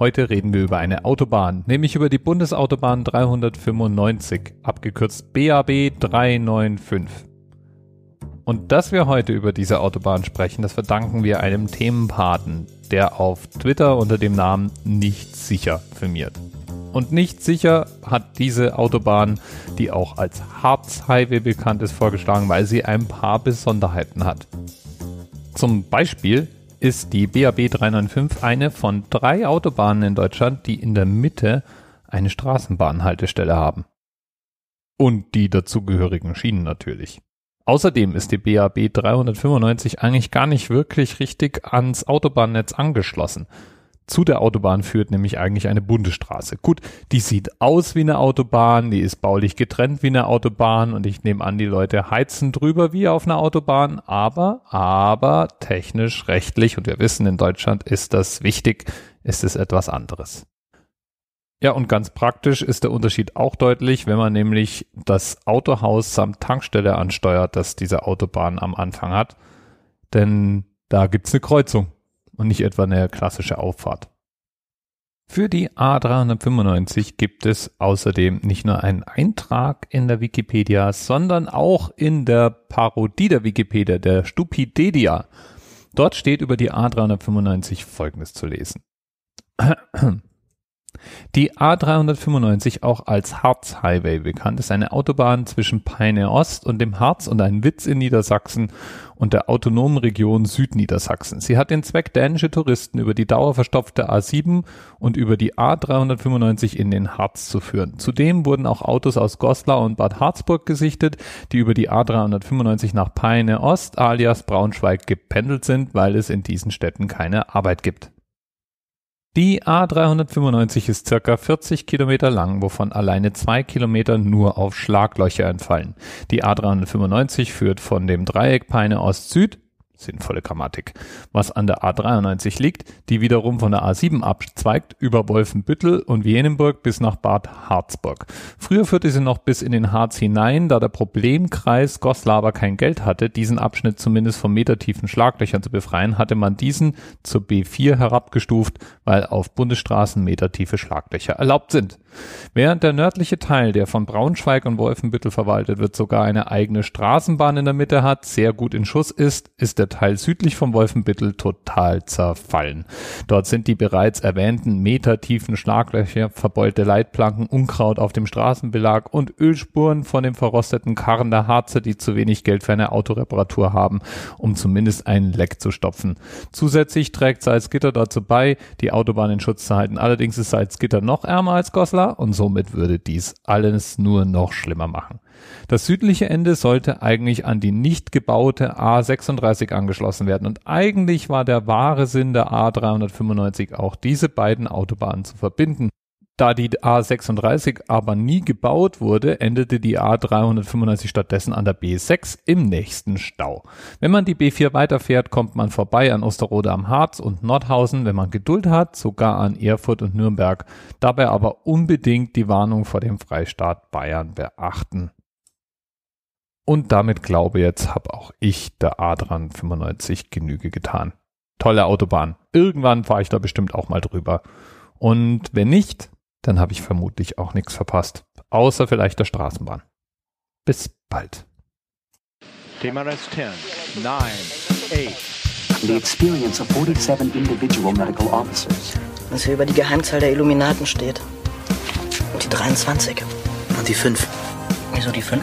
Heute reden wir über eine Autobahn, nämlich über die Bundesautobahn 395, abgekürzt BAB 395. Und dass wir heute über diese Autobahn sprechen, das verdanken wir einem Themenpaten, der auf Twitter unter dem Namen nicht sicher firmiert. Und nicht sicher hat diese Autobahn, die auch als Harz Highway bekannt ist, vorgeschlagen, weil sie ein paar Besonderheiten hat. Zum Beispiel ist die BAB 395 eine von drei Autobahnen in Deutschland, die in der Mitte eine Straßenbahnhaltestelle haben. Und die dazugehörigen Schienen natürlich. Außerdem ist die BAB 395 eigentlich gar nicht wirklich richtig ans Autobahnnetz angeschlossen. Zu der Autobahn führt nämlich eigentlich eine Bundesstraße. Gut, die sieht aus wie eine Autobahn, die ist baulich getrennt wie eine Autobahn und ich nehme an, die Leute heizen drüber wie auf einer Autobahn, aber, aber technisch, rechtlich und wir wissen, in Deutschland ist das wichtig, ist es etwas anderes. Ja, und ganz praktisch ist der Unterschied auch deutlich, wenn man nämlich das Autohaus samt Tankstelle ansteuert, das diese Autobahn am Anfang hat. Denn da gibt's eine Kreuzung und nicht etwa eine klassische Auffahrt. Für die A395 gibt es außerdem nicht nur einen Eintrag in der Wikipedia, sondern auch in der Parodie der Wikipedia, der Stupidedia. Dort steht über die A395 Folgendes zu lesen. Die A395, auch als Harz Highway bekannt, ist eine Autobahn zwischen Peine Ost und dem Harz und ein Witz in Niedersachsen und der autonomen Region Südniedersachsen. Sie hat den Zweck, dänische Touristen über die dauerverstopfte A7 und über die A395 in den Harz zu führen. Zudem wurden auch Autos aus Goslar und Bad Harzburg gesichtet, die über die A395 nach Peine Ost alias Braunschweig gependelt sind, weil es in diesen Städten keine Arbeit gibt. Die A395 ist circa 40 Kilometer lang, wovon alleine zwei Kilometer nur auf Schlaglöcher entfallen. Die A395 führt von dem Dreieck Peine Ost-Süd sinnvolle Grammatik, was an der A93 liegt, die wiederum von der A7 abzweigt über Wolfenbüttel und Wienenburg bis nach Bad Harzburg. Früher führte sie noch bis in den Harz hinein, da der Problemkreis Goslar aber kein Geld hatte, diesen Abschnitt zumindest von metertiefen Schlaglöchern zu befreien, hatte man diesen zur B4 herabgestuft, weil auf Bundesstraßen metertiefe Schlaglöcher erlaubt sind. Während der nördliche Teil, der von Braunschweig und Wolfenbüttel verwaltet wird, sogar eine eigene Straßenbahn in der Mitte hat, sehr gut in Schuss ist, ist der Teil südlich vom Wolfenbüttel total zerfallen. Dort sind die bereits erwähnten metertiefen Schlaglöcher, verbeulte Leitplanken, Unkraut auf dem Straßenbelag und Ölspuren von dem verrosteten Karren der Harze, die zu wenig Geld für eine Autoreparatur haben, um zumindest einen Leck zu stopfen. Zusätzlich trägt Salzgitter dazu bei, die Autobahn in Schutz zu halten. Allerdings ist Salzgitter noch ärmer als Goslar und somit würde dies alles nur noch schlimmer machen. Das südliche Ende sollte eigentlich an die nicht gebaute A36 angeschlossen werden und eigentlich war der wahre Sinn der A395 auch diese beiden Autobahnen zu verbinden. Da die A36 aber nie gebaut wurde, endete die A395 stattdessen an der B6 im nächsten Stau. Wenn man die B4 weiterfährt, kommt man vorbei an Osterode am Harz und Nordhausen, wenn man Geduld hat, sogar an Erfurt und Nürnberg. Dabei aber unbedingt die Warnung vor dem Freistaat Bayern beachten. Und damit glaube jetzt, habe auch ich der Adran 95 Genüge getan. Tolle Autobahn. Irgendwann fahre ich da bestimmt auch mal drüber. Und wenn nicht, dann habe ich vermutlich auch nichts verpasst. Außer vielleicht der Straßenbahn. Bis bald. TMRS 10, 9, 8. The experience of 47 individual medical officers. Was hier über die Geheimzahl der Illuminaten steht. Und die 23. Und die 5. Wieso die 5?